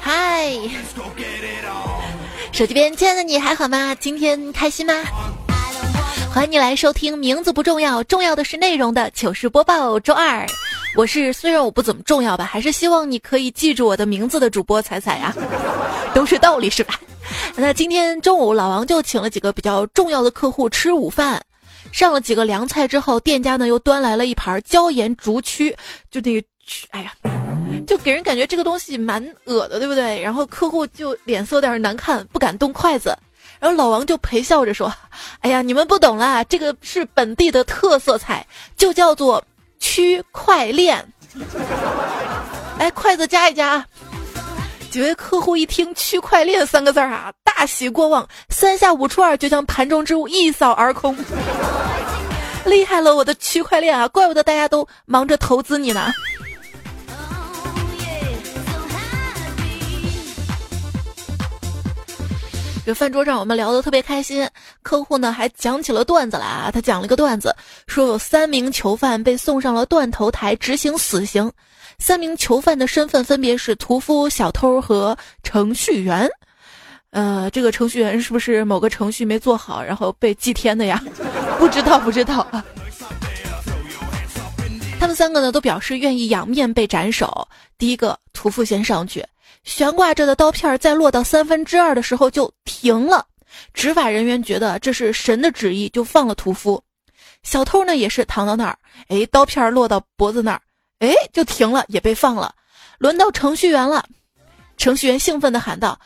嗨，手机边亲爱的你还好吗？今天开心吗？欢迎你来收听，名字不重要，重要的是内容的糗事播报。周二，我是虽然我不怎么重要吧，还是希望你可以记住我的名字的主播彩彩呀，都是道理是吧？那今天中午老王就请了几个比较重要的客户吃午饭，上了几个凉菜之后，店家呢又端来了一盘椒盐竹蛆，就那个蛆，哎呀。就给人感觉这个东西蛮恶的，对不对？然后客户就脸色有点难看，不敢动筷子。然后老王就陪笑着说：“哎呀，你们不懂啦，这个是本地的特色菜，就叫做区块链。来，筷子夹一夹。”几位客户一听“区块链”三个字儿啊，大喜过望，三下五除二就将盘中之物一扫而空。厉害了，我的区块链啊！怪不得大家都忙着投资你呢。这饭桌上我们聊得特别开心，客户呢还讲起了段子来啊。他讲了个段子，说有三名囚犯被送上了断头台执行死刑，三名囚犯的身份分别是屠夫、小偷和程序员。呃，这个程序员是不是某个程序没做好，然后被祭天的呀？不知道，不知道啊。他们三个呢都表示愿意仰面被斩首。第一个屠夫先上去。悬挂着的刀片在落到三分之二的时候就停了，执法人员觉得这是神的旨意，就放了屠夫。小偷呢也是躺到那儿，哎，刀片落到脖子那儿，哎，就停了，也被放了。轮到程序员了，程序员兴奋地喊道：“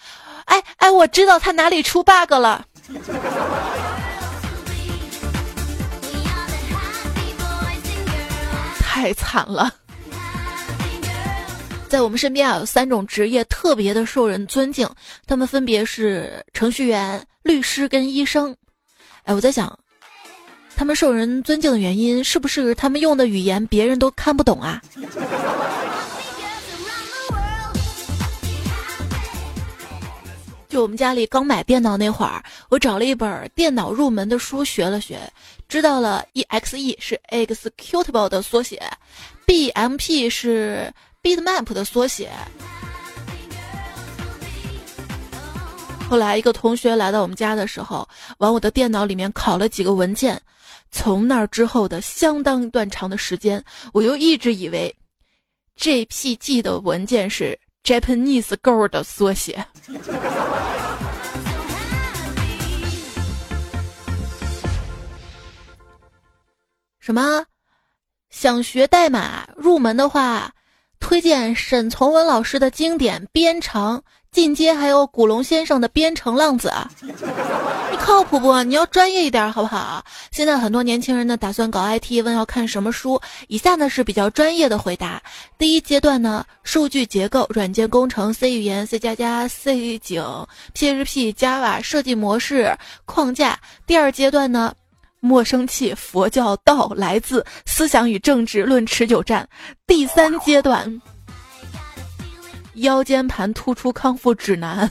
哎哎，我知道他哪里出 bug 了，太惨了。”在我们身边啊，有三种职业特别的受人尊敬，他们分别是程序员、律师跟医生。哎，我在想，他们受人尊敬的原因是不是他们用的语言别人都看不懂啊？就我们家里刚买电脑那会儿，我找了一本电脑入门的书学了学，知道了 EXE 是 Executable 的缩写，BMP 是。Bitmap 的缩写。后来一个同学来到我们家的时候，往我的电脑里面拷了几个文件。从那之后的相当一段长的时间，我又一直以为 JPG 的文件是 Japanese Girl 的缩写。什么？想学代码入门的话？推荐沈从文老师的经典《编程进阶》，还有古龙先生的《编程浪子》，你靠谱不？你要专业一点好不好？现在很多年轻人呢打算搞 IT，问要看什么书？以下呢是比较专业的回答。第一阶段呢，数据结构、软件工程、C 语言、C 加加、C 井、PHP、Java 设计模式框架。第二阶段呢。莫生气，佛教道来自思想与政治论持久战。第三阶段，腰间盘突出康复指南，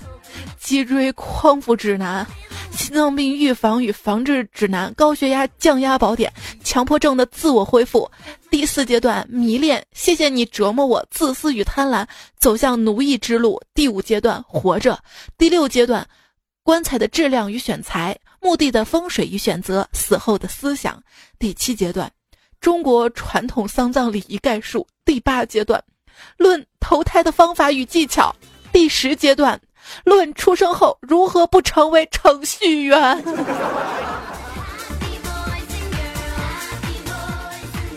脊椎康复指南，心脏病预防与防治指南，高血压降压宝典，强迫症的自我恢复。第四阶段，迷恋，谢谢你折磨我，自私与贪婪，走向奴役之路。第五阶段，活着。第六阶段，棺材的质量与选材。墓地的风水与选择，死后的思想。第七阶段，中国传统丧葬礼仪概述。第八阶段，论投胎的方法与技巧。第十阶段，论出生后如何不成为程序员。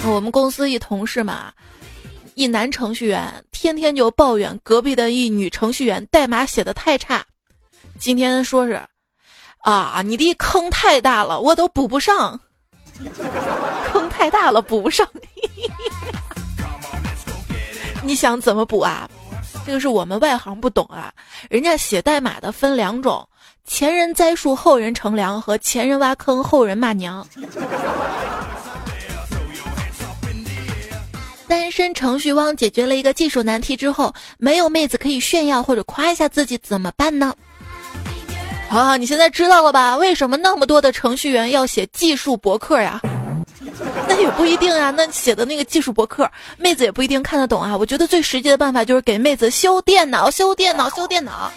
我们公司一同事嘛，一男程序员天天就抱怨隔壁的一女程序员代码写的太差。今天说是。啊，你的坑太大了，我都补不上。坑太大了，补不上。你想怎么补啊？这个是我们外行不懂啊。人家写代码的分两种：前人栽树，后人乘凉；和前人挖坑，后人骂娘。单身程序汪解决了一个技术难题之后，没有妹子可以炫耀或者夸一下自己，怎么办呢？啊，你现在知道了吧？为什么那么多的程序员要写技术博客呀？那也不一定啊。那写的那个技术博客，妹子也不一定看得懂啊。我觉得最实际的办法就是给妹子修电脑，修电脑，修电脑。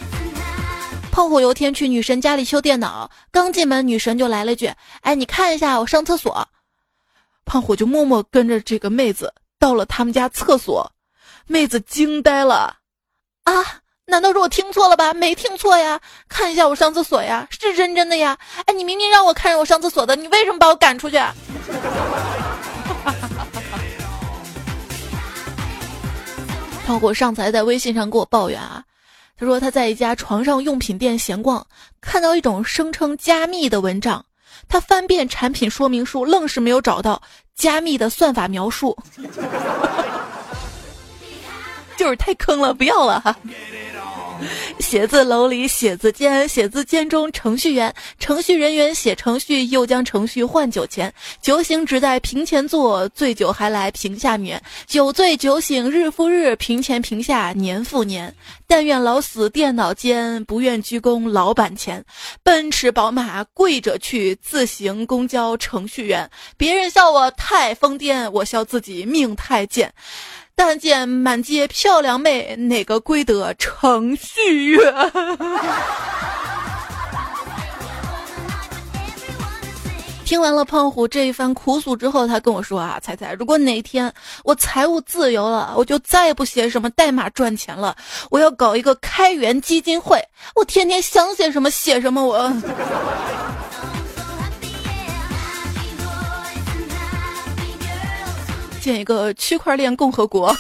胖虎有天去女神家里修电脑，刚进门，女神就来了句：“哎，你看一下，我上厕所。”胖虎就默默跟着这个妹子到了他们家厕所，妹子惊呆了，啊！难道是我听错了吧？没听错呀，看一下我上厕所呀，是真真的呀！哎，你明明让我看着我上厕所的，你为什么把我赶出去？包括上次还在微信上给我抱怨啊，他说他在一家床上用品店闲逛，看到一种声称加密的文章，他翻遍产品说明书，愣是没有找到加密的算法描述，就是太坑了，不要了哈。写字楼里写字间，写字间中程序员，程序人员写程序，又将程序换酒钱。酒醒只在屏前坐，醉酒还来屏下眠。酒醉酒醒日复日，屏前屏下年复年。但愿老死电脑间，不愿鞠躬老板前。奔驰宝马跪着去，自行公交程序员。别人笑我太疯癫，我笑自己命太贱。但见满街漂亮妹，哪个归得程序员？听完了胖虎这一番苦诉之后，他跟我说啊，彩彩，如果哪天我财务自由了，我就再也不写什么代码赚钱了，我要搞一个开源基金会，我天天想写什么写什么，我。建一个区块链共和国。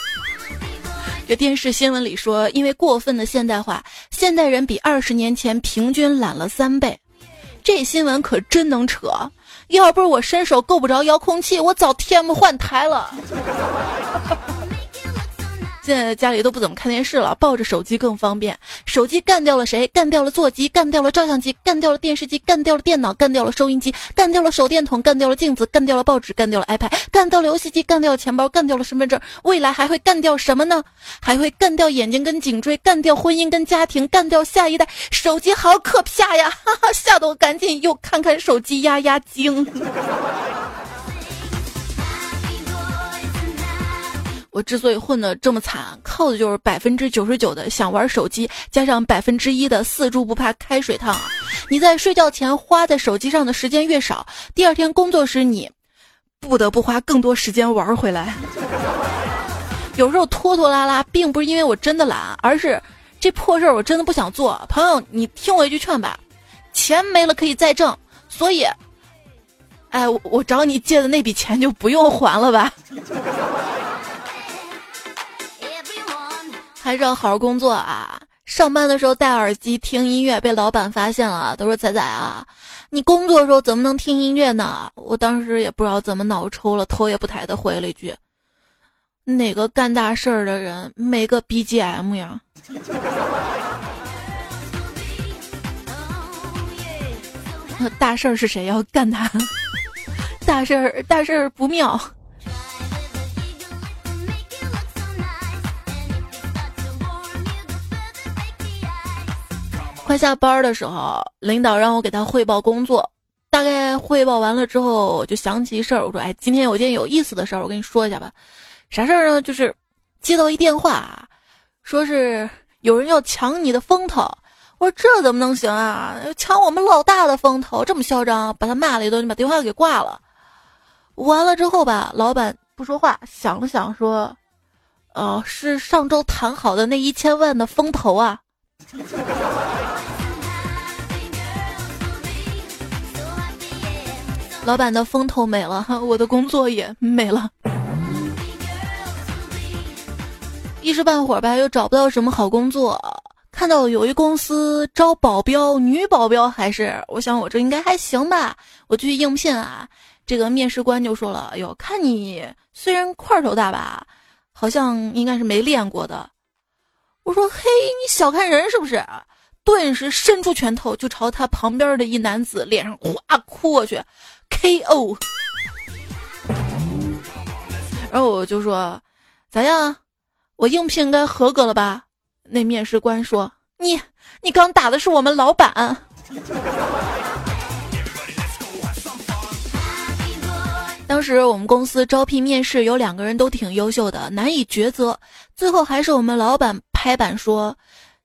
这电视新闻里说，因为过分的现代化，现代人比二十年前平均懒了三倍。这新闻可真能扯！要不是我伸手够不着遥控器，我早 TM 换台了。现在家里都不怎么看电视了，抱着手机更方便。手机干掉了谁？干掉了座机，干掉了照相机，干掉了电视机，干掉了电脑，干掉了收音机，干掉了手电筒，干掉了镜子，干掉了报纸，干掉了 iPad，干掉了游戏机，干掉了钱包，干掉了身份证。未来还会干掉什么呢？还会干掉眼睛跟颈椎，干掉婚姻跟家庭，干掉下一代。手机好可怕呀！哈哈，吓得我赶紧又看看手机压压惊。我之所以混得这么惨，靠的就是百分之九十九的想玩手机，加上百分之一的四猪不怕开水烫。你在睡觉前花在手机上的时间越少，第二天工作时你不得不花更多时间玩回来。有时候拖拖拉拉，并不是因为我真的懒，而是这破事儿我真的不想做。朋友，你听我一句劝吧，钱没了可以再挣，所以，哎，我我找你借的那笔钱就不用还了吧。还是要好好工作啊！上班的时候戴耳机听音乐，被老板发现了，都说仔仔啊，你工作的时候怎么能听音乐呢？我当时也不知道怎么脑抽了，头也不抬的回了一句：“哪个干大事儿的人没个 BGM 呀？”大事儿是谁要干他？大事儿大事儿不妙。快下班的时候，领导让我给他汇报工作。大概汇报完了之后，我就想起一事儿，我说：“哎，今天有件有意思的事儿，我跟你说一下吧。啥事儿呢？就是接到一电话，说是有人要抢你的风头。我说这怎么能行啊？抢我们老大的风头，这么嚣张！把他骂了一顿，就把电话给挂了。完了之后吧，老板不说话，想了想说：‘哦，是上周谈好的那一千万的风投啊。’”老板的风头没了，我的工作也没了。一时半会儿吧，又找不到什么好工作。看到有一公司招保镖，女保镖还是，我想我这应该还行吧。我去应聘啊，这个面试官就说了：“哟，看你虽然块头大吧，好像应该是没练过的。”我说：“嘿，你小看人是不是？”顿时伸出拳头就朝他旁边的一男子脸上哗哭过去，K.O。然后我就说：“咋样？我应聘该合格了吧？”那面试官说：“你你刚打的是我们老板。”当时我们公司招聘面试，有两个人都挺优秀的，难以抉择。最后还是我们老板拍板说，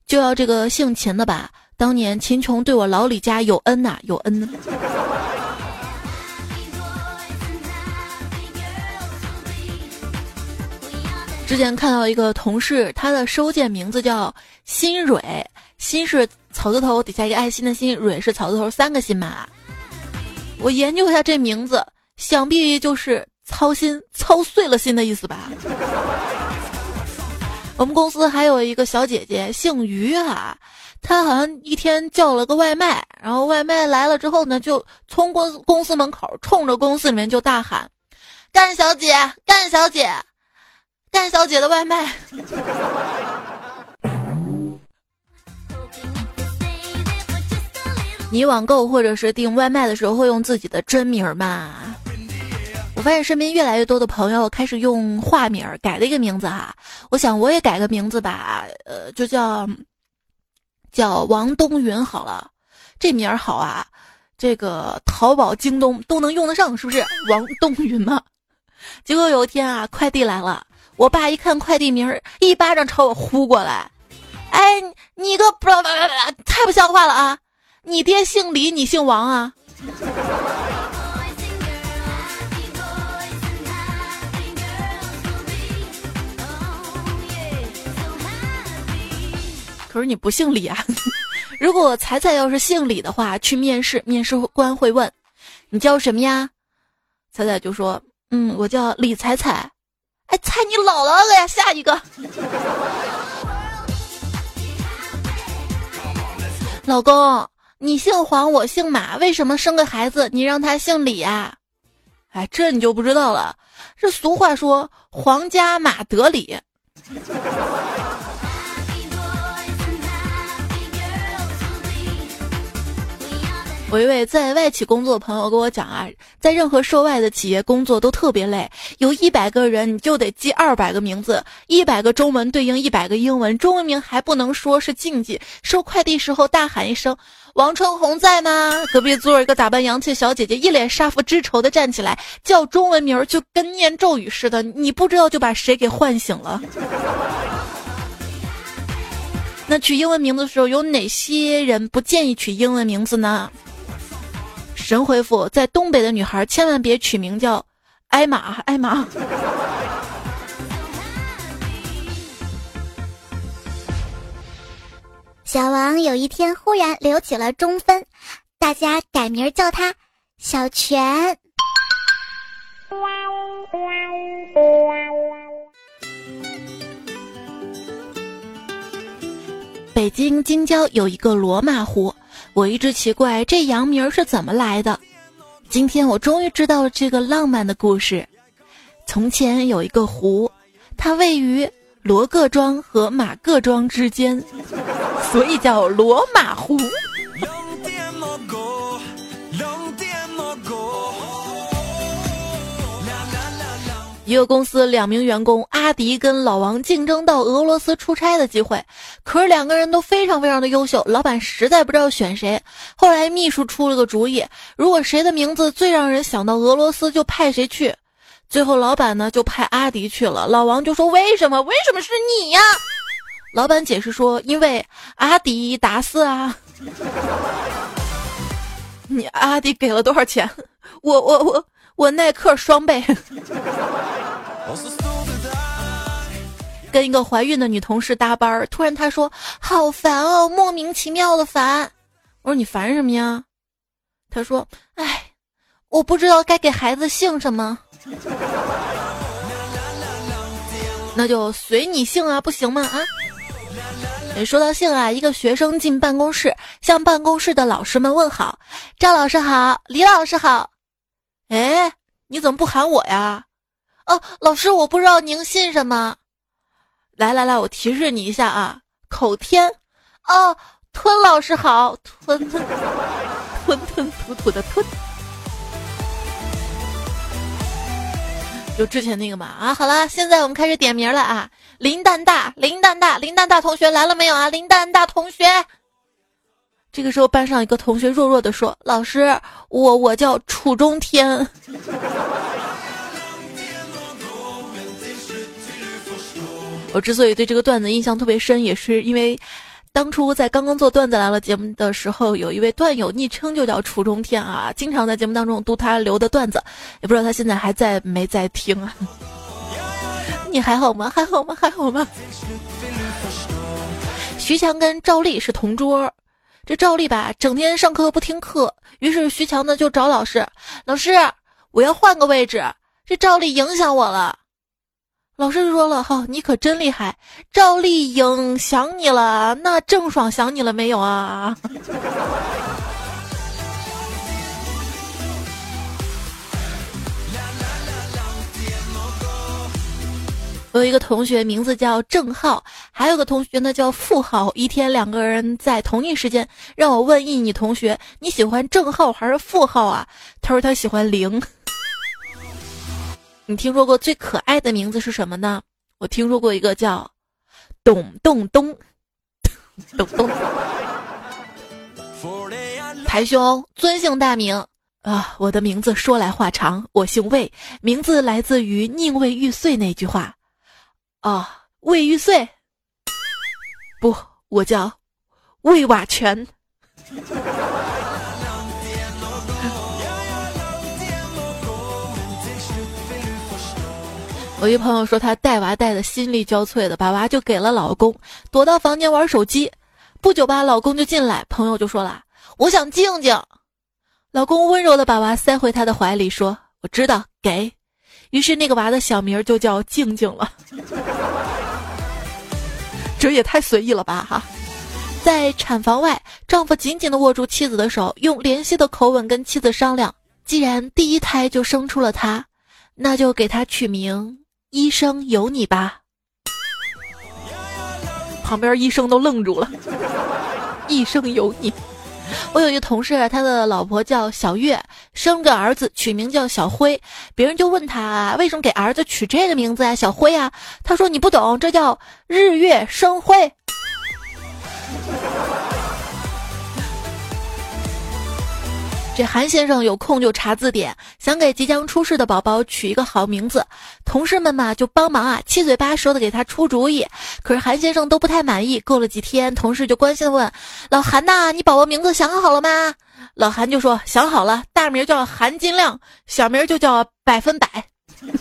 就要这个姓秦的吧。当年秦琼对我老李家有恩呐，有恩。之前看到一个同事，他的收件名字叫新蕊，心是草字头底下一个爱心的心，蕊是草字头三个心嘛。我研究一下这名字，想必就是操心操碎了心的意思吧。我们公司还有一个小姐姐姓于哈，她好像一天叫了个外卖，然后外卖来了之后呢，就从公公司门口冲着公司里面就大喊：“干小姐，干小姐！”干小姐的外卖。你网购或者是订外卖的时候会用自己的真名吗？我发现身边越来越多的朋友开始用化名改了一个名字哈。我想我也改个名字吧，呃，就叫叫王冬云好了，这名儿好啊，这个淘宝、京东都能用得上，是不是？王冬云嘛。结果有一天啊，快递来了。我爸一看快递名儿，一巴掌朝我呼过来。哎，你个不，太不像话了啊！你爹姓李，你姓王啊？可是你不姓李啊！如果彩彩要是姓李的话，去面试，面试官会问你叫什么呀？彩彩就说：“嗯，我叫李彩彩。”哎，猜你姥姥了呀！下一个，老公，你姓黄，我姓马，为什么生个孩子你让他姓李啊？哎，这你就不知道了。这俗话说，皇家马德里。我一位在外企工作的朋友跟我讲啊，在任何涉外的企业工作都特别累，有一百个人你就得记二百个名字，一百个中文对应一百个英文，中文名还不能说是禁忌。收快递时候大喊一声“王春红在吗？”隔壁座一个打扮洋气小姐姐一脸杀父之仇的站起来叫中文名，就跟念咒语似的，你不知道就把谁给唤醒了。那取英文名字的时候，有哪些人不建议取英文名字呢？神回复：在东北的女孩千万别取名叫艾玛，艾玛。小王有一天忽然留起了中分，大家改名叫他小泉。北京京郊有一个罗马湖。我一直奇怪这洋名是怎么来的，今天我终于知道了这个浪漫的故事。从前有一个湖，它位于罗各庄和马各庄之间，所以叫罗马湖。一个公司两名员工阿迪跟老王竞争到俄罗斯出差的机会，可是两个人都非常非常的优秀，老板实在不知道选谁。后来秘书出了个主意，如果谁的名字最让人想到俄罗斯，就派谁去。最后老板呢就派阿迪去了。老王就说：“为什么？为什么是你呀？”老板解释说：“因为阿迪达斯啊。”你阿迪给了多少钱？我我我我耐克双倍。跟一个怀孕的女同事搭班儿，突然她说：“好烦哦，莫名其妙的烦。”我说：“你烦什么呀？”她说：“哎，我不知道该给孩子姓什么。”那就随你姓啊，不行吗？啊！说到姓啊，一个学生进办公室，向办公室的老师们问好：“赵老师好，李老师好。”哎，你怎么不喊我呀？哦，老师，我不知道您姓什么。来来来，我提示你一下啊，口天。哦，吞老师好，吞吞吞吞吐吐的吞。就之前那个嘛啊，好了，现在我们开始点名了啊。林蛋大，林蛋大，林蛋大同学来了没有啊？林蛋大同学。这个时候，班上一个同学弱弱的说：“老师，我我叫楚中天。”我之所以对这个段子印象特别深，也是因为当初在刚刚做段子来了节目的时候，有一位段友昵称就叫楚中天啊，经常在节目当中读他留的段子，也不知道他现在还在没在听啊？你还好吗？还好吗？还好吗？徐强跟赵丽是同桌，这赵丽吧，整天上课不听课，于是徐强呢就找老师，老师，我要换个位置，这赵丽影响我了。老师就说了：“哈，你可真厉害，赵丽颖想你了，那郑爽想你了没有啊？”我 有一个同学，名字叫郑浩，还有个同学呢叫付浩。一天，两个人在同一时间让我问一女同学：“你喜欢郑浩还是付浩啊？”他说他喜欢零。你听说过最可爱的名字是什么呢？我听说过一个叫董洞东，董东。台兄尊姓大名啊？我的名字说来话长，我姓魏，名字来自于宁为玉碎那句话。啊，魏玉碎，不，我叫魏瓦全。我一朋友说，她带娃带的心力交瘁的，把娃就给了老公，躲到房间玩手机。不久吧，老公就进来，朋友就说了：“我想静静。”老公温柔的把娃塞回他的怀里，说：“我知道，给。”于是那个娃的小名就叫静静了，这也太随意了吧哈！在产房外，丈夫紧紧地握住妻子的手，用怜惜的口吻跟妻子商量：既然第一胎就生出了他，那就给他取名“医生有你”吧。旁边医生都愣住了，“一生有你”。我有一个同事，他的老婆叫小月，生个儿子，取名叫小辉。别人就问他为什么给儿子取这个名字呀？小辉啊，他说你不懂，这叫日月生辉。这韩先生有空就查字典，想给即将出世的宝宝取一个好名字。同事们嘛就帮忙啊，七嘴八舌的给他出主意。可是韩先生都不太满意。过了几天，同事就关心的问：“老韩呐，你宝宝名字想好了吗？”老韩就说：“想好了，大名叫韩金亮，小名就叫百分百。”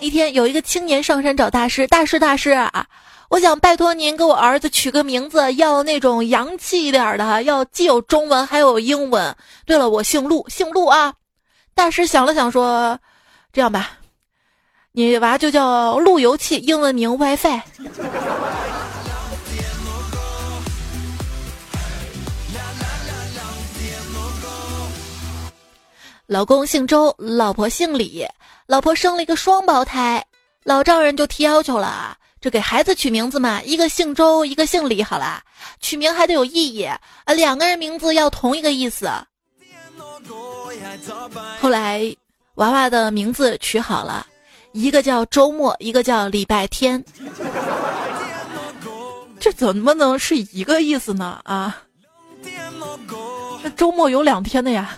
一天，有一个青年上山找大师，大师大师啊。我想拜托您给我儿子取个名字，要那种洋气一点的，要既有中文还有英文。对了，我姓陆，姓陆啊。大师想了想说：“这样吧，你娃就叫路由器，英文名 WiFi。”老公姓周，老婆姓李，老婆生了一个双胞胎，老丈人就提要求了。这给孩子取名字嘛，一个姓周，一个姓李，好啦，取名还得有意义啊，两个人名字要同一个意思。后来娃娃的名字取好了，一个叫周末，一个叫礼拜天。这怎么能是一个意思呢？啊，那周末有两天的呀。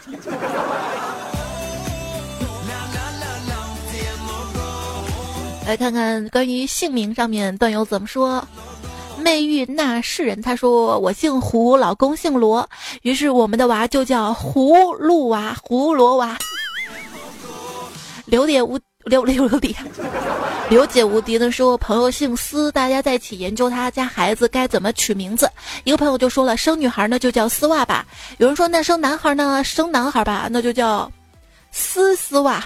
来看看关于姓名上面段友怎么说。媚玉那世人，他说我姓胡，老公姓罗，于是我们的娃就叫葫芦娃、胡罗娃。刘姐无刘刘刘姐，刘姐无敌的说，朋友姓司，大家在一起研究他家孩子该怎么取名字。一个朋友就说了，生女孩呢就叫丝袜吧。有人说那生男孩呢，生男孩吧，那就叫丝丝袜。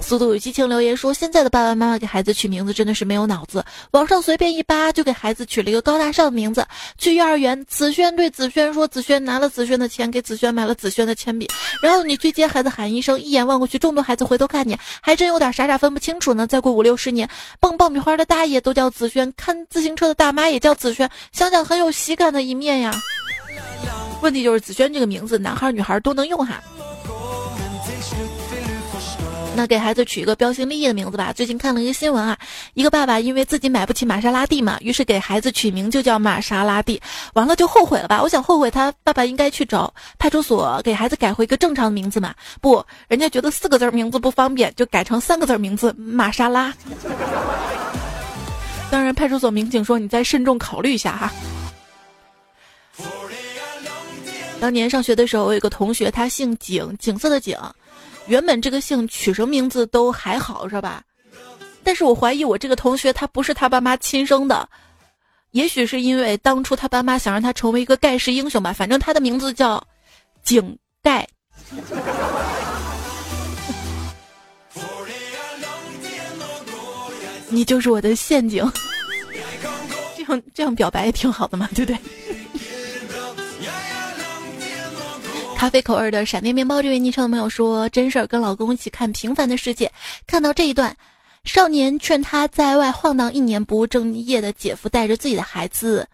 速度与激情留言说：“现在的爸爸妈妈给孩子取名字真的是没有脑子，网上随便一扒就给孩子取了一个高大上的名字。去幼儿园，子轩对子轩说：‘子轩拿了子轩的钱，给子轩买了子轩的铅笔。’然后你去接孩子，喊一声，一眼望过去，众多孩子回头看你，还真有点傻傻分不清楚呢。再过五六十年，蹦爆米花的大爷都叫子轩，看自行车的大妈也叫子轩，想想很有喜感的一面呀。问题就是子轩这个名字，男孩女孩都能用哈。”那给孩子取一个标新立异的名字吧。最近看了一个新闻啊，一个爸爸因为自己买不起玛莎拉蒂嘛，于是给孩子取名就叫玛莎拉蒂，完了就后悔了吧？我想后悔，他爸爸应该去找派出所给孩子改回一个正常的名字嘛。不，人家觉得四个字名字不方便，就改成三个字名字玛莎拉。当然，派出所民警说你再慎重考虑一下哈。当年上学的时候，我有个同学，他姓景，景色的景。原本这个姓取什么名字都还好，是吧？但是我怀疑我这个同学他不是他爸妈亲生的，也许是因为当初他爸妈想让他成为一个盖世英雄吧。反正他的名字叫井盖。你就是我的陷阱。这样这样表白也挺好的嘛，对不对？咖啡口味的闪电面包，这位昵称的朋友说：“真事儿，跟老公一起看《平凡的世界》，看到这一段，少年劝他在外晃荡一年不务正业的姐夫带着自己的孩子，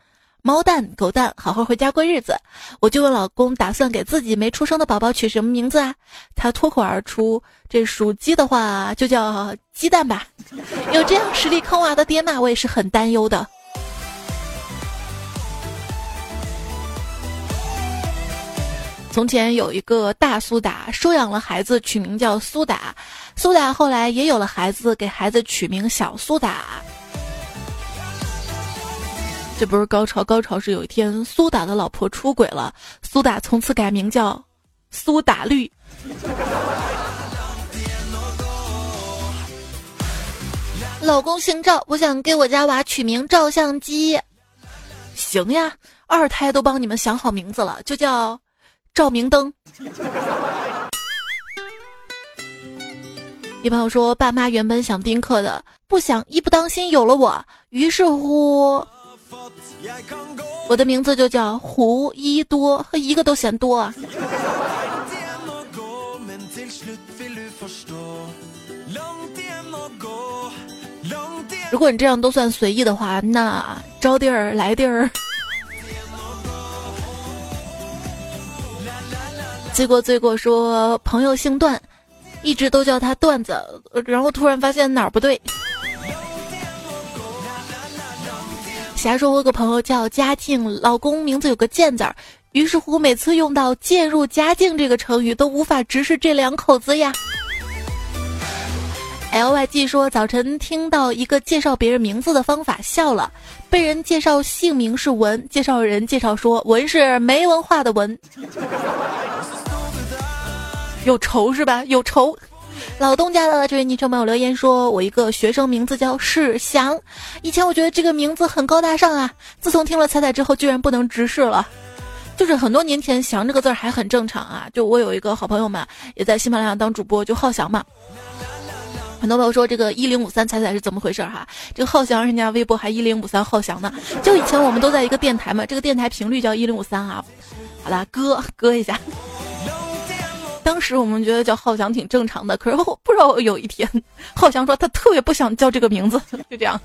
猫蛋狗蛋，好好回家过日子。我就问老公，打算给自己没出生的宝宝取什么名字啊？他脱口而出：这属鸡的话，就叫 鸡蛋吧。有这样实力坑娃的爹妈，我也是很担忧的。”从前有一个大苏打，收养了孩子，取名叫苏打。苏打后来也有了孩子，给孩子取名小苏打。这不是高潮，高潮是有一天苏打的老婆出轨了，苏打从此改名叫苏打绿。老公姓赵，我想给我家娃取名照相机。行呀，二胎都帮你们想好名字了，就叫。照明灯。一朋友说，爸妈原本想丁克的，不想一不当心有了我，于是乎，我的名字就叫胡一多，和一个都嫌多。如果你这样都算随意的话，那招地儿来地儿。罪过罪过说朋友姓段，一直都叫他段子，然后突然发现哪儿不对。霞说，我有个朋友叫嘉靖，老公名字有个健字儿，于是乎每次用到渐入佳境这个成语，都无法直视这两口子呀。L Y G 说，早晨听到一个介绍别人名字的方法，笑了。被人介绍姓名是文，介绍人介绍说文是没文化的文。有仇是吧？有仇。老东家的这位昵称朋友留言说：“我一个学生名字叫世祥，以前我觉得这个名字很高大上啊，自从听了彩彩之后，居然不能直视了。就是很多年前，祥这个字儿还很正常啊。就我有一个好朋友嘛，也在喜马拉雅当主播，就浩翔嘛。很多朋友说这个一零五三彩彩是怎么回事哈？这个浩翔人家微博还一零五三浩翔呢。就以前我们都在一个电台嘛，这个电台频率叫一零五三啊。好了，割割一下。”当时我们觉得叫浩翔挺正常的，可是后不知道有一天，浩翔说他特别不想叫这个名字，就这样。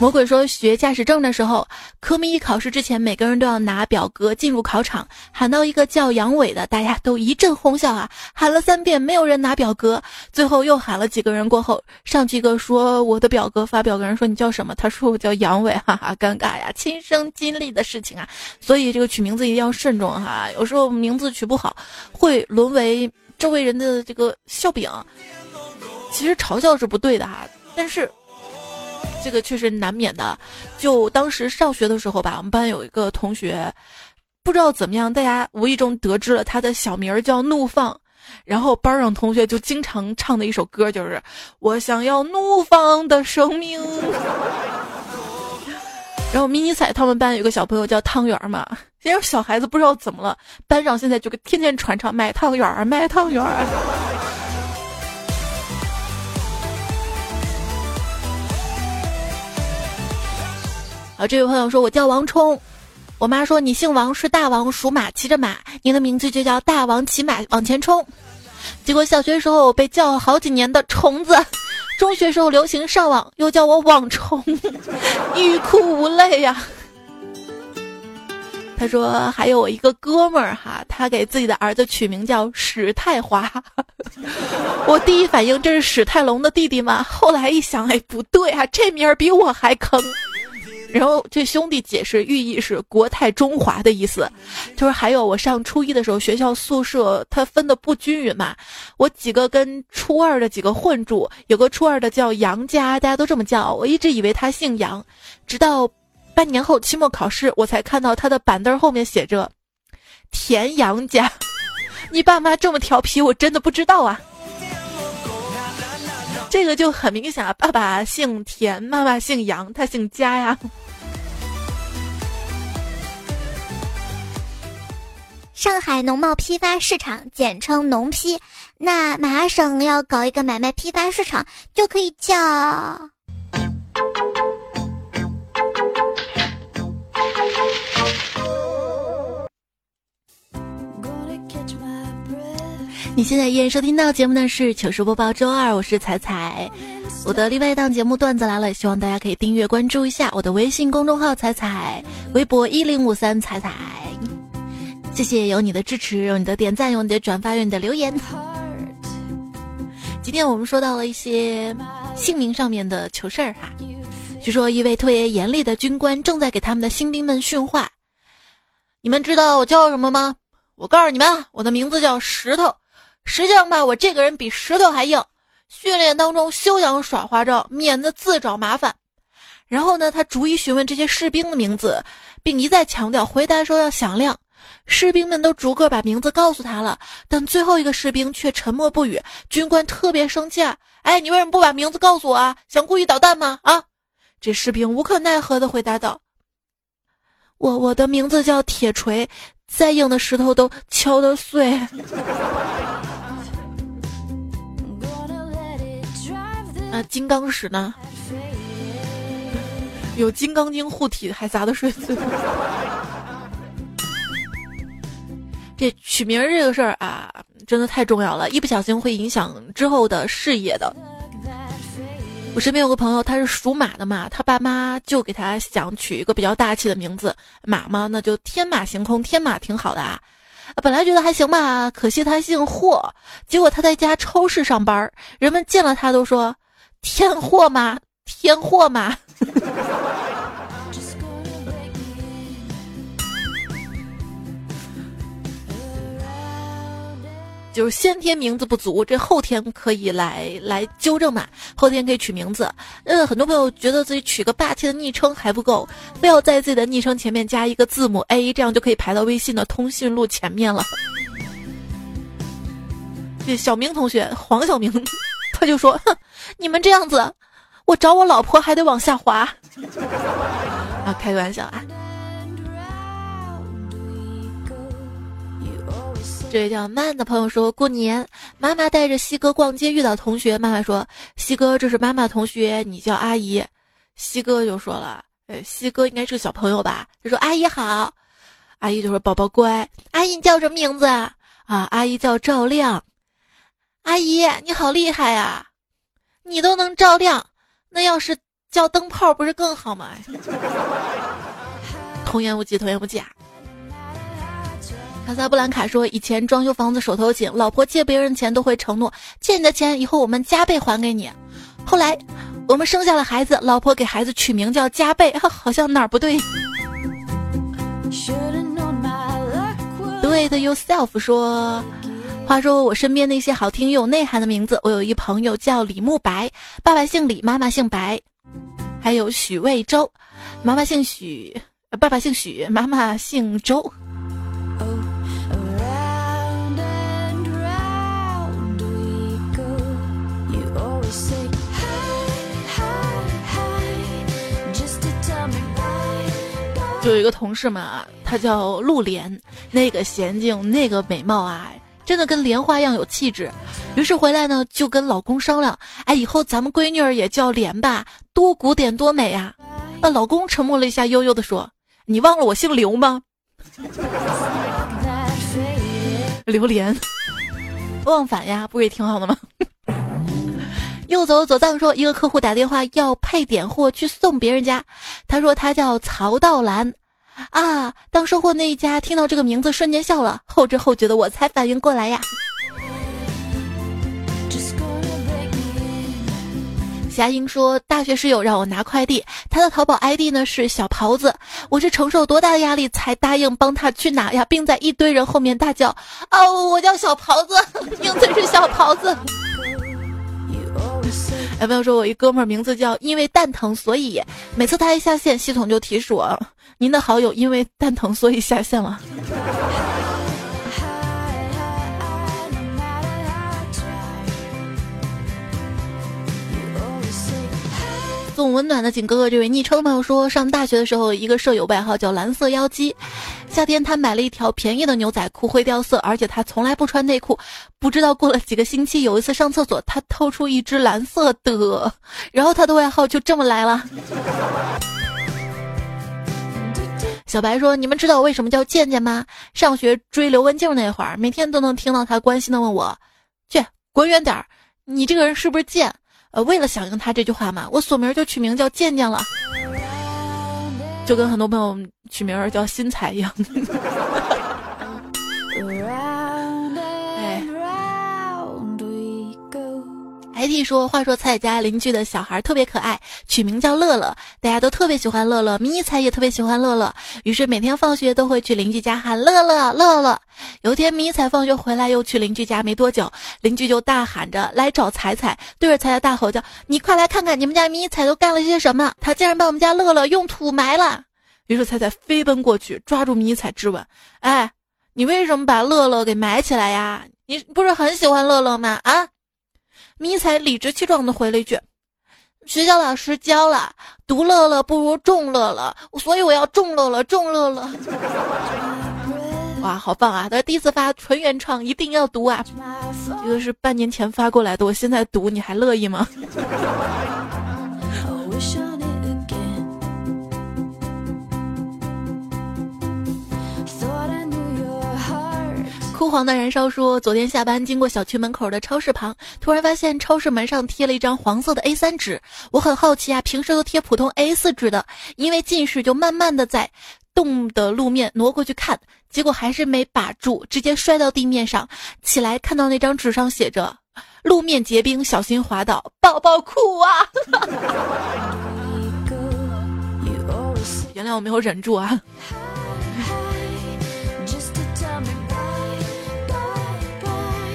魔鬼说，学驾驶证的时候，科目一考试之前，每个人都要拿表格进入考场，喊到一个叫杨伟的，大家都一阵哄笑啊，喊了三遍，没有人拿表格，最后又喊了几个人过后，上去一个说我的表格发表格人说你叫什么？他说我叫杨伟，哈哈，尴尬呀，亲身经历的事情啊，所以这个取名字一定要慎重哈，有时候名字取不好，会沦为周围人的这个笑柄，其实嘲笑是不对的哈，但是。这个确实难免的，就当时上学的时候吧，我们班有一个同学，不知道怎么样，大家无意中得知了他的小名儿叫怒放，然后班上同学就经常唱的一首歌就是“我想要怒放的生命”。然后迷你彩他们班有个小朋友叫汤圆嘛，因为小孩子不知道怎么了，班上现在就天天传唱卖汤圆儿，卖汤圆儿。啊，这位朋友说：“我叫王冲，我妈说你姓王是大王属马，骑着马，你的名字就叫大王骑马往前冲。”结果小学时候被叫了好几年的虫子，中学时候流行上网，又叫我网虫，欲哭无泪呀。他说还有我一个哥们儿哈，他给自己的儿子取名叫史太华。我第一反应这是史泰龙的弟弟吗？后来一想，哎，不对啊，这名儿比我还坑。然后这兄弟解释，寓意是国泰中华的意思。他说还有我上初一的时候，学校宿舍它分的不均匀嘛，我几个跟初二的几个混住，有个初二的叫杨家，大家都这么叫，我一直以为他姓杨，直到半年后期末考试，我才看到他的板凳后面写着田杨家。你爸妈这么调皮，我真的不知道啊。这个就很明显啊，爸爸姓田，妈妈姓杨，他姓家呀。上海农贸批发市场简称农批，那麻省要搞一个买卖批发市场，就可以叫。你现在依然收听到节目的是糗事播报周二，我是彩彩。我的另外一档节目段子来了，希望大家可以订阅关注一下我的微信公众号彩彩，微博一零五三彩彩。谢谢有你的支持，有你的点赞，有你的转发，有你的留言。今天我们说到了一些姓名上面的糗事儿哈。据说一位特别严厉的军官正在给他们的新兵们训话。你们知道我叫什么吗？我告诉你们，我的名字叫石头。实际上吧，我这个人比石头还硬。训练当中休想耍花招，免得自找麻烦。然后呢，他逐一询问这些士兵的名字，并一再强调回答说要响亮。士兵们都逐个把名字告诉他了，但最后一个士兵却沉默不语。军官特别生气啊！哎，你为什么不把名字告诉我啊？想故意捣蛋吗？啊！这士兵无可奈何地回答道：“我我的名字叫铁锤，再硬的石头都敲得碎。”啊，金刚石呢？有金刚经护体，还砸的碎碎。这取名这个事儿啊，真的太重要了，一不小心会影响之后的事业的。我身边有个朋友，他是属马的嘛，他爸妈就给他想取一个比较大气的名字，马嘛，那就天马行空，天马挺好的啊。本来觉得还行吧，可惜他姓霍，结果他在家超市上班，人们见了他都说。天货吗？天货吗？就是先天名字不足，这后天可以来来纠正嘛。后天可以取名字。呃，很多朋友觉得自己取个霸气的昵称还不够，非要在自己的昵称前面加一个字母 A，这样就可以排到微信的通讯录前面了。这小明同学，黄晓明。他就说：“哼，你们这样子，我找我老婆还得往下滑。”啊，开个玩笑啊。这位叫曼的朋友说过年，妈妈带着西哥逛街，遇到同学，妈妈说：“西哥，这是妈妈同学，你叫阿姨。”西哥就说了：“哎，西哥应该是个小朋友吧？”他说：“阿姨好。”阿姨就说：“宝宝乖。”阿姨你叫什么名字啊？啊，阿姨叫赵亮。阿姨，你好厉害呀！你都能照亮，那要是叫灯泡不是更好吗？童言无忌，童言无忌啊！卡萨布兰卡说，以前装修房子手头紧，老婆借别人钱都会承诺借你的钱以后我们加倍还给你。后来我们生下了孩子，老婆给孩子取名叫加倍，好像哪儿不对。Do it yourself 说。话说我身边那些好听又有内涵的名字，我有一朋友叫李慕白，爸爸姓李，妈妈姓白，还有许魏洲，妈妈姓许，爸爸姓许，妈妈姓周。就有一个同事嘛，他叫陆莲，那个娴静，那个美貌啊。真的跟莲花一样有气质，于是回来呢就跟老公商量，哎，以后咱们闺女儿也叫莲吧，多古典多美呀。那老公沉默了一下，悠悠的说：“你忘了我姓刘吗？” 榴莲，忘返呀，不也挺好的吗？又走左藏说，一个客户打电话要配点货去送别人家，他说他叫曹道兰，啊！当收货那一家听到这个名字，瞬间笑了。后知后觉的我才反应过来呀。霞英说，大学室友让我拿快递，他的淘宝 ID 呢是小袍子。我是承受多大的压力才答应帮他去拿呀，并在一堆人后面大叫：“哦，我叫小袍子，名字是小袍子。”有朋友说我一哥们儿名字叫因为蛋疼，所以每次他一下线，系统就提示我，您的好友因为蛋疼，所以下线了。送温暖的景哥哥，这位昵称朋友说，上大学的时候，一个舍友外号叫蓝色妖姬。夏天他买了一条便宜的牛仔裤，会掉色，而且他从来不穿内裤。不知道过了几个星期，有一次上厕所，他掏出一只蓝色的，然后他的外号就这么来了。小白说：“你们知道为什么叫健健吗？上学追刘文静那会儿，每天都能听到他关心的问我：去滚远点儿，你这个人是不是贱？”呃，为了响应他这句话嘛，我锁名就取名叫健健了，就跟很多朋友取名儿叫新彩一样。ID 说，话说彩家邻居的小孩特别可爱，取名叫乐乐，大家都特别喜欢乐乐，迷彩也特别喜欢乐乐，于是每天放学都会去邻居家喊乐乐乐乐。有天迷彩放学回来又去邻居家没多久，邻居就大喊着来找彩彩，对着彩彩大吼叫：“你快来看看你们家迷彩都干了些什么！他竟然把我们家乐乐用土埋了！”于是彩彩飞奔过去抓住迷彩质问：“哎，你为什么把乐乐给埋起来呀？你不是很喜欢乐乐吗？啊？”迷彩理直气壮的回了一句：“学校老师教了，独乐乐不如众乐乐，所以我要众乐乐，众乐乐。”哇，好棒啊！他第一次发纯原创，一定要读啊！这个是半年前发过来的，我现在读，你还乐意吗？枯黄的燃烧说，昨天下班经过小区门口的超市旁，突然发现超市门上贴了一张黄色的 A3 纸。我很好奇啊，平时都贴普通 A4 纸的，因为近视就慢慢的在动的路面挪过去看，结果还是没把住，直接摔到地面上。起来看到那张纸上写着“路面结冰，小心滑倒”，抱抱哭啊！原谅我没有忍住啊。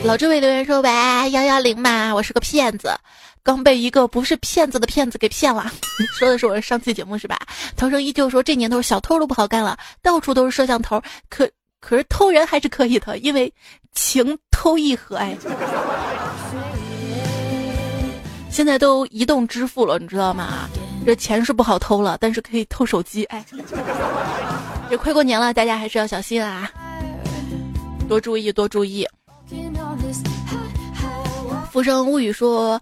老这位留言说：“喂，幺幺零嘛，我是个骗子，刚被一个不是骗子的骗子给骗了。”说的是我上期节目是吧？涛声依旧说：“这年头小偷都不好干了，到处都是摄像头，可可是偷人还是可以的，因为情偷意合。”哎，现在都移动支付了，你知道吗？这钱是不好偷了，但是可以偷手机。哎，这快过年了，大家还是要小心啊，多注意，多注意。浮生物语说，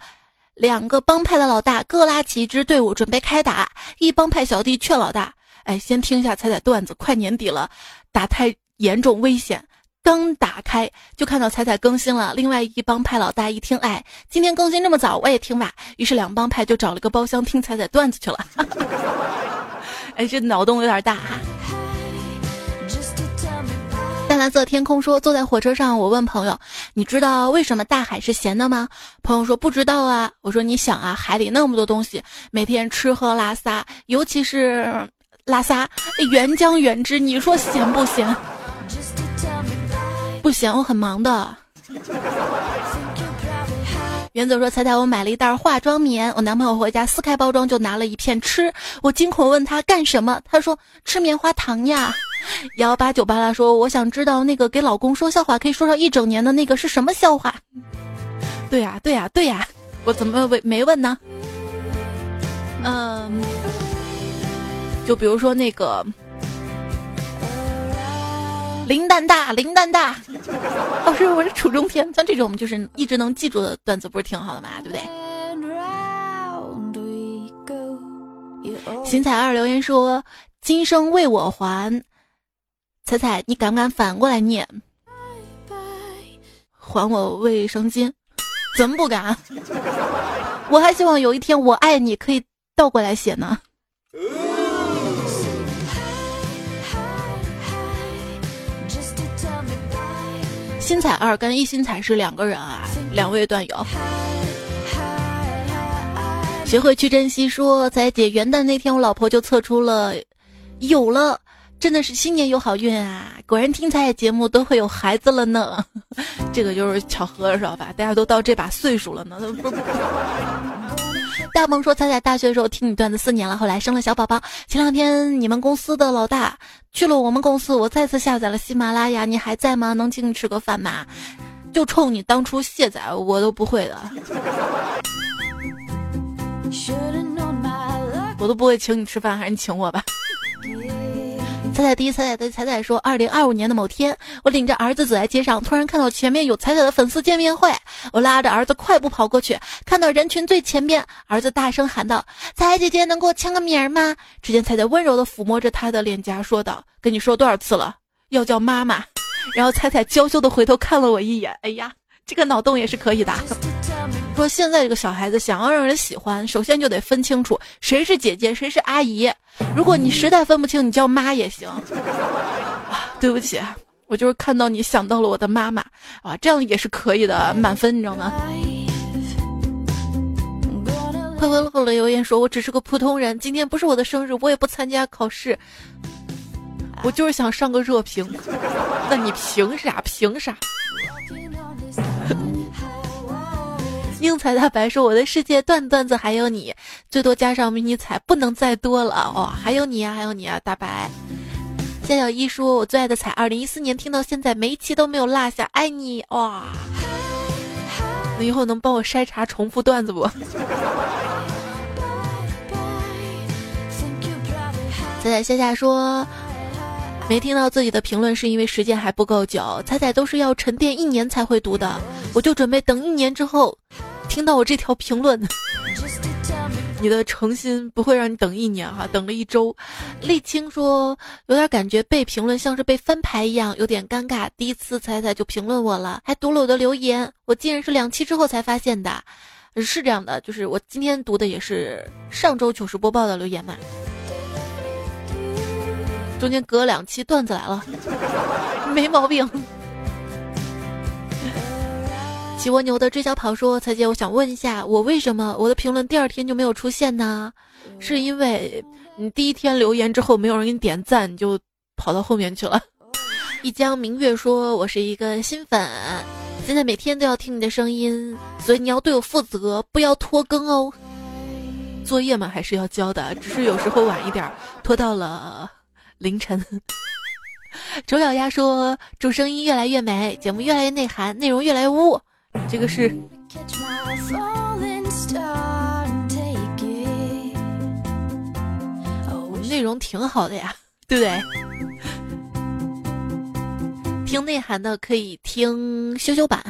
两个帮派的老大各拉起一支队伍准备开打。一帮派小弟劝老大：“哎，先听一下彩彩段子，快年底了，打太严重危险。”刚打开就看到彩彩更新了。另外一帮派老大一听：“哎，今天更新这么早，我也听吧。”于是两帮派就找了个包厢听彩彩段子去了。哎，这脑洞有点大哈。淡蓝色天空说：“坐在火车上，我问朋友，你知道为什么大海是咸的吗？”朋友说：“不知道啊。”我说：“你想啊，海里那么多东西，每天吃喝拉撒，尤其是拉撒，原浆原汁，你说咸不咸？不咸，我很忙的。”原则说：“彩彩，我买了一袋化妆棉，我男朋友回家撕开包装就拿了一片吃，我惊恐问他干什么，他说吃棉花糖呀。”幺八九八啦说：“我想知道那个给老公说笑话可以说上一整年的那个是什么笑话？”对呀，对呀，对呀，我怎么没没问呢？嗯，就比如说那个林蛋大，林蛋大，老师我是楚中天，像这种就是一直能记住的段子，不是挺好的嘛？对不对？新彩二留言说：“今生为我还。”彩彩，你敢不敢反过来念？还我卫生巾，怎么不敢？我还希望有一天我爱你可以倒过来写呢。新彩二跟一心彩是两个人啊，两位段友。学会去珍惜，说，彩姐，元旦那天我老婆就测出了，有了。真的是新年有好运啊！果然听彩彩节目都会有孩子了呢，这个就是巧合，知道吧？大家都到这把岁数了呢。大萌说：“彩彩大学的时候听你段子四年了，后来生了小宝宝。前两天你们公司的老大去了我们公司，我再次下载了喜马拉雅。你还在吗？能请你吃个饭吗？就冲你当初卸载，我都不会的，我都不会请你吃饭，还是你请我吧。”彩彩第一彩彩的彩彩说：“二零二五年的某天，我领着儿子走在街上，突然看到前面有彩彩的粉丝见面会。我拉着儿子快步跑过去，看到人群最前面，儿子大声喊道：‘彩彩姐姐，能给我签个名吗？’只见彩彩温柔地抚摸着他的脸颊，说道：‘跟你说多少次了，要叫妈妈。’然后彩彩娇羞地回头看了我一眼。哎呀，这个脑洞也是可以的。”说现在这个小孩子想要让人喜欢，首先就得分清楚谁是姐姐，谁是阿姨。如果你实在分不清，你叫妈也行。啊，对不起，我就是看到你想到了我的妈妈啊，这样也是可以的，满分，你知道吗？快问后的留言说：“我只是个普通人，今天不是我的生日，我也不参加考试，我就是想上个热评。那你凭啥？凭啥？”英才大白说：“我的世界段段子还有你，最多加上迷你彩，不能再多了哦。还有你啊，还有你啊，大白。”夏小一说：“我最爱的彩，二零一四年听到现在，每一期都没有落下，爱你哇！你以后能帮我筛查重复段子不？” 彩彩夏夏说：“没听到自己的评论是因为时间还不够久，彩彩都是要沉淀一年才会读的，我就准备等一年之后。”听到我这条评论，你的诚心不会让你等一年哈，等了一周。沥青说有点感觉被评论像是被翻牌一样，有点尴尬。第一次彩彩就评论我了，还读了我的留言，我竟然是两期之后才发现的。是这样的，就是我今天读的也是上周糗事播报的留言嘛，中间隔两期段子来了，没毛病。骑蜗牛的追小跑说：“彩姐，我想问一下，我为什么我的评论第二天就没有出现呢？是因为你第一天留言之后没有人给你点赞，你就跑到后面去了。”一江明月说：“我是一个新粉，现在每天都要听你的声音，所以你要对我负责，不要拖更哦。作业嘛还是要交的，只是有时候晚一点，拖到了凌晨。”丑小鸭说：“祝声音越来越美，节目越来越内涵，内容越来越污。”这个是内容挺好的呀，对不对？听内涵的可以听修修版。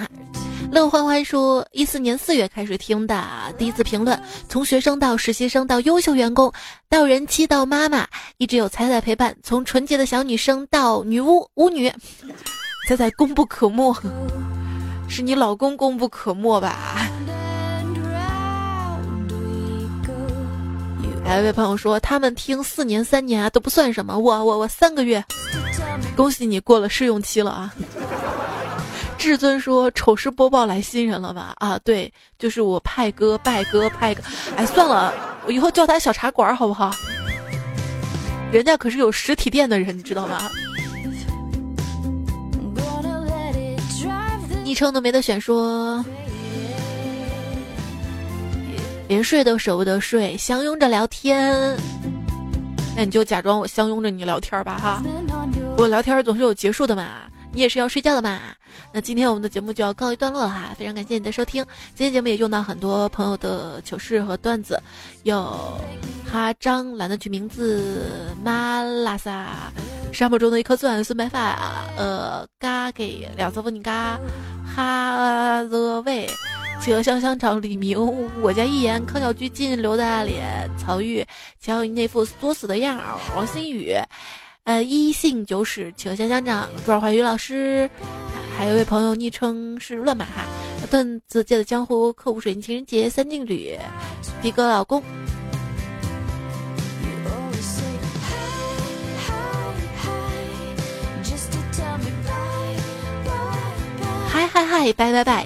乐欢欢说，一四年四月开始听的，第一次评论，从学生到实习生到优秀员工，到人妻到妈妈，一直有彩彩陪伴，从纯洁的小女生到女巫巫女，彩彩功不可没。是你老公功不可没吧？还 有一位朋友说，他们听四年三年啊都不算什么，我我我三个月，恭喜你过了试用期了啊！至尊说，丑事播报来新人了吧？啊，对，就是我派哥拜哥派哥，哎，算了，我以后叫他小茶馆好不好？人家可是有实体店的人，你知道吗？昵称都没得选，说连睡都舍不得睡，相拥着聊天。那你就假装我相拥着你聊天吧，哈。我聊天总是有结束的嘛，你也是要睡觉的嘛。那今天我们的节目就要告一段落了哈，非常感谢你的收听。今天节目也用到很多朋友的糗事和段子，有哈张懒得取名字，妈拉萨。沙漠中的一颗钻，孙白发，呃，嘎给两色风景嘎，哈泽卫，企鹅香香肠，李明，我家一言，康小居进，刘大脸，曹玉，乔那副作死的样儿，王新宇，呃，一姓九史，请香香长，朱二怀宇老师，还有一位朋友昵称是乱马哈，段子界的江湖，客户水情人节，三劲旅，迪哥老公。嗨嗨嗨拜拜拜，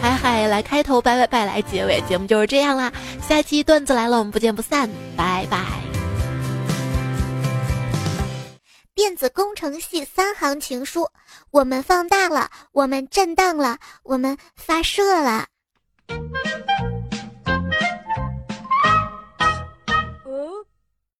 嗨嗨来开头，拜拜拜来结尾，节目就是这样啦。下期段子来了，我们不见不散，拜拜。电子工程系三行情书，我们放大了，我们震荡了，我们发射了。